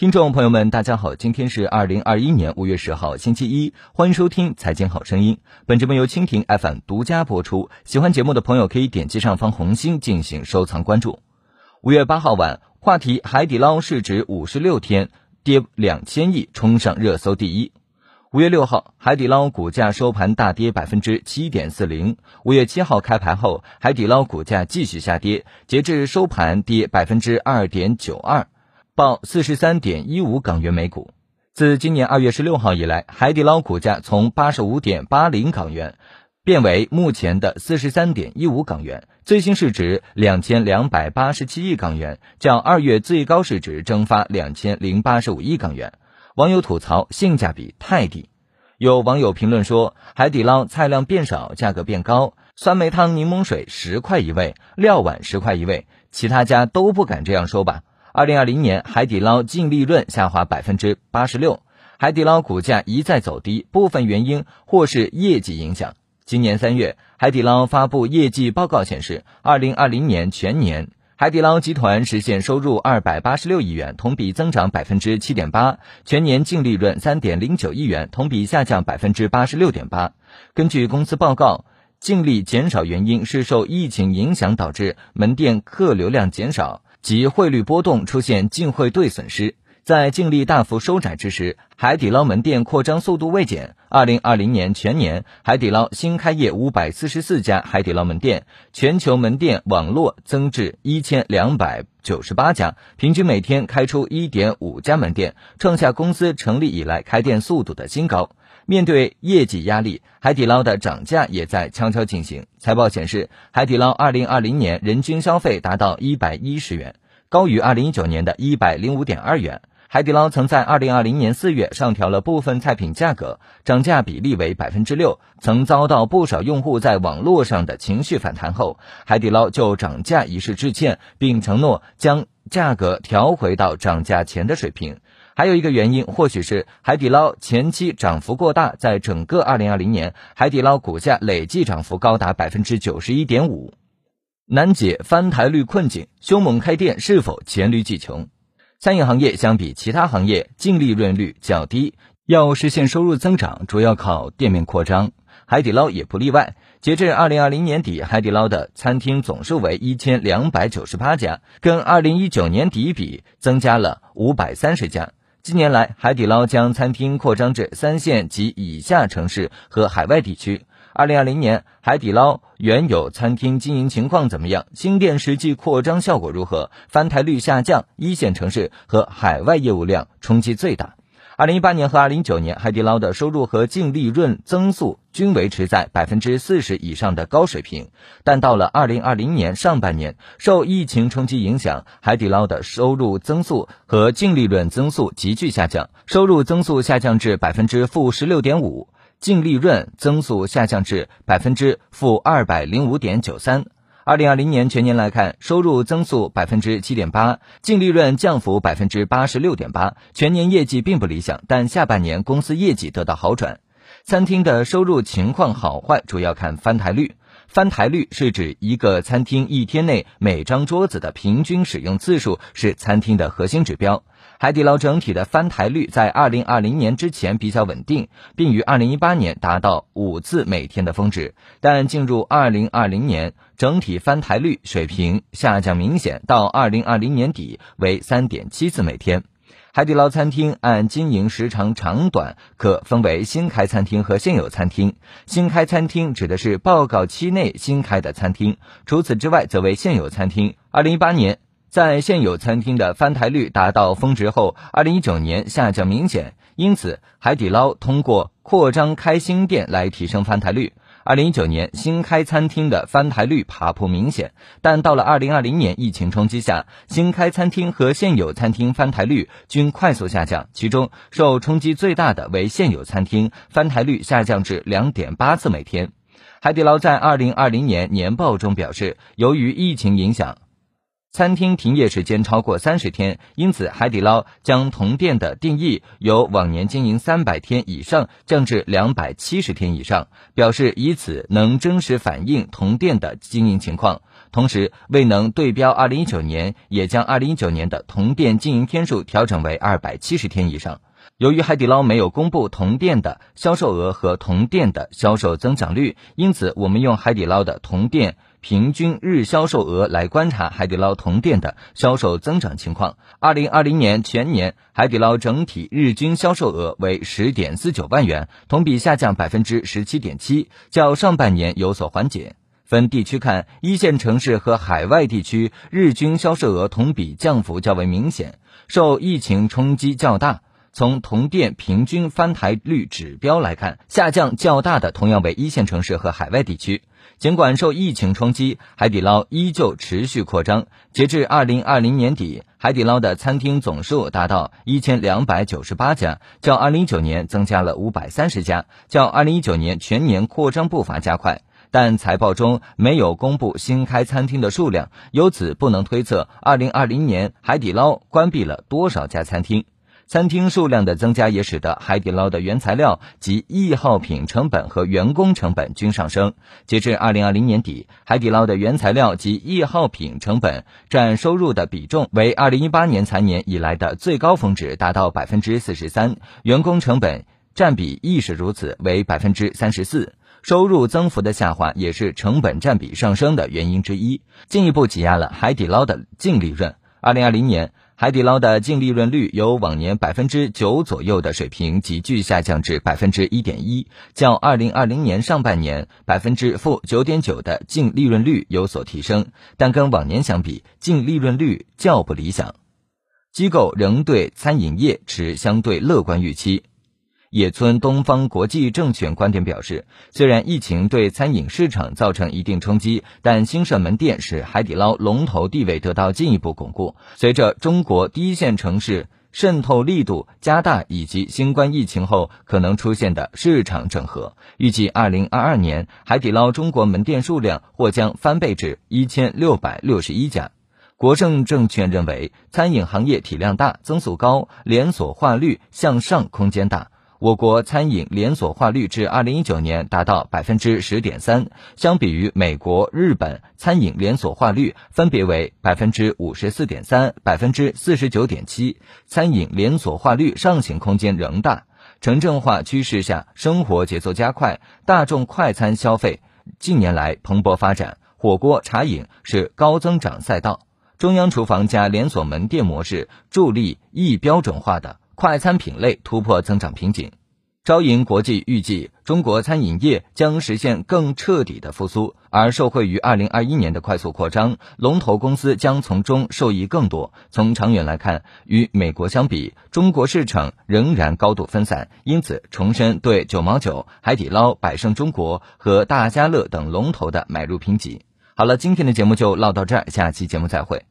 听众朋友们，大家好，今天是二零二一年五月十号，星期一，欢迎收听《财经好声音》。本节目由蜻蜓 FM 独家播出。喜欢节目的朋友可以点击上方红心进行收藏关注。五月八号晚，话题海底捞市值五十六天跌两千亿冲上热搜第一。五月六号，海底捞股价收盘大跌百分之七点四零。五月七号开盘后，海底捞股价继续下跌，截至收盘跌百分之二点九二。报四十三点一五港元每股。自今年二月十六号以来，海底捞股价从八十五点八零港元变为目前的四十三点一五港元，最新市值两千两百八十七亿港元，较二月最高市值蒸发两千零八十五亿港元。网友吐槽性价比太低，有网友评论说，海底捞菜量变少，价格变高，酸梅汤、柠檬水十块一位，料碗十块一位，其他家都不敢这样说吧。二零二零年，海底捞净利润下滑百分之八十六，海底捞股价一再走低，部分原因或是业绩影响。今年三月，海底捞发布业绩报告显示，二零二零年全年，海底捞集团实现收入二百八十六亿元，同比增长百分之七点八，全年净利润三点零九亿元，同比下降百分之八十六点八。根据公司报告，净利减少原因是受疫情影响导致门店客流量减少。及汇率波动出现净汇兑损失，在净利大幅收窄之时，海底捞门店扩张速度未减。二零二零年全年，海底捞新开业五百四十四家海底捞门店，全球门店网络增至一千两百九十八家，平均每天开出一点五家门店，创下公司成立以来开店速度的新高。面对业绩压力，海底捞的涨价也在悄悄进行。财报显示，海底捞2020年人均消费达到110元，高于2019年的一百零五点二元。海底捞曾在2020年四月上调了部分菜品价格，涨价比例为百分之六，曾遭到不少用户在网络上的情绪反弹后，海底捞就涨价一事致歉，并承诺将价格调回到涨价前的水平。还有一个原因，或许是海底捞前期涨幅过大，在整个二零二零年，海底捞股价累计涨幅高达百分之九十一点五，难解翻台率困境。凶猛开店是否黔驴技穷？餐饮行业相比其他行业，净利润率较低，要实现收入增长，主要靠店面扩张。海底捞也不例外。截至二零二零年底，海底捞的餐厅总数为一千两百九十八家，跟二零一九年底比，增加了五百三十家。近年来，海底捞将餐厅扩张至三线及以下城市和海外地区。二零二零年，海底捞原有餐厅经营情况怎么样？新店实际扩张效果如何？翻台率下降，一线城市和海外业务量冲击最大。二零一八年和二零一九年，海底捞的收入和净利润增速均维持在百分之四十以上的高水平，但到了二零二零年上半年，受疫情冲击影响，海底捞的收入增速和净利润增速急剧下降，收入增速下降至百分之负十六点五，净利润增速下降至百分之负二百零五点九三。二零二零年全年来看，收入增速百分之七点八，净利润降幅百分之八十六点八，全年业绩并不理想，但下半年公司业绩得到好转。餐厅的收入情况好坏主要看翻台率。翻台率是指一个餐厅一天内每张桌子的平均使用次数，是餐厅的核心指标。海底捞整体的翻台率在二零二零年之前比较稳定，并于二零一八年达到五次每天的峰值，但进入二零二零年，整体翻台率水平下降明显，到二零二零年底为三点七次每天。海底捞餐厅按经营时长长短可分为新开餐厅和现有餐厅。新开餐厅指的是报告期内新开的餐厅，除此之外则为现有餐厅。二零一八年，在现有餐厅的翻台率达到峰值后，二零一九年下降明显，因此海底捞通过扩张开新店来提升翻台率。二零一九年新开餐厅的翻台率爬坡明显，但到了二零二零年疫情冲击下，新开餐厅和现有餐厅翻台率均快速下降，其中受冲击最大的为现有餐厅，翻台率下降至两点八次每天。海底捞在二零二零年年报中表示，由于疫情影响。餐厅停业时间超过三十天，因此海底捞将同店的定义由往年经营三百天以上降至两百七十天以上，表示以此能真实反映同店的经营情况。同时未能对标二零一九年，也将二零一九年的同店经营天数调整为二百七十天以上。由于海底捞没有公布同店的销售额和同店的销售增长率，因此我们用海底捞的同店平均日销售额来观察海底捞同店的销售增长情况。二零二零年全年，海底捞整体日均销售额为十点四九万元，同比下降百分之十七点七，较上半年有所缓解。分地区看，一线城市和海外地区日均销售额同比降幅较为明显，受疫情冲击较大。从同店平均翻台率指标来看，下降较大的同样为一线城市和海外地区。尽管受疫情冲击，海底捞依旧持续扩张。截至二零二零年底，海底捞的餐厅总数达到一千两百九十八家，较二零一九年增加了五百三十家，较二零一九年全年扩张步伐加快。但财报中没有公布新开餐厅的数量，由此不能推测二零二零年海底捞关闭了多少家餐厅。餐厅数量的增加也使得海底捞的原材料及易耗品成本和员工成本均上升。截至二零二零年底，海底捞的原材料及易耗品成本占收入的比重为二零一八年财年以来的最高峰值，达到百分之四十三。员工成本占比亦是如此，为百分之三十四。收入增幅的下滑也是成本占比上升的原因之一，进一步挤压了海底捞的净利润。二零二零年。海底捞的净利润率由往年百分之九左右的水平急剧下降至百分之一点一，较二零二零年上半年百分之负九点九的净利润率有所提升，但跟往年相比，净利润率较不理想。机构仍对餐饮业持相对乐观预期。野村东方国际证券观点表示，虽然疫情对餐饮市场造成一定冲击，但新设门店使海底捞龙头地位得到进一步巩固。随着中国第一线城市渗透力度加大，以及新冠疫情后可能出现的市场整合，预计二零二二年海底捞中国门店数量或将翻倍至一千六百六十一家。国盛证券认为，餐饮行业体量大、增速高、连锁化率向上空间大。我国餐饮连锁化率至二零一九年达到百分之十点三，相比于美国、日本，餐饮连锁化率分别为百分之五十四点三、百分之四十九点七。餐饮连锁化率上行空间仍大。城镇化趋势下，生活节奏加快，大众快餐消费近年来蓬勃发展，火锅、茶饮是高增长赛道。中央厨房加连锁门店模式助力易标准化的。快餐品类突破增长瓶颈，招银国际预计中国餐饮业将实现更彻底的复苏，而受惠于二零二一年的快速扩张，龙头公司将从中受益更多。从长远来看，与美国相比，中国市场仍然高度分散，因此重申对九毛九、海底捞、百胜中国和大家乐等龙头的买入评级。好了，今天的节目就唠到这儿，下期节目再会。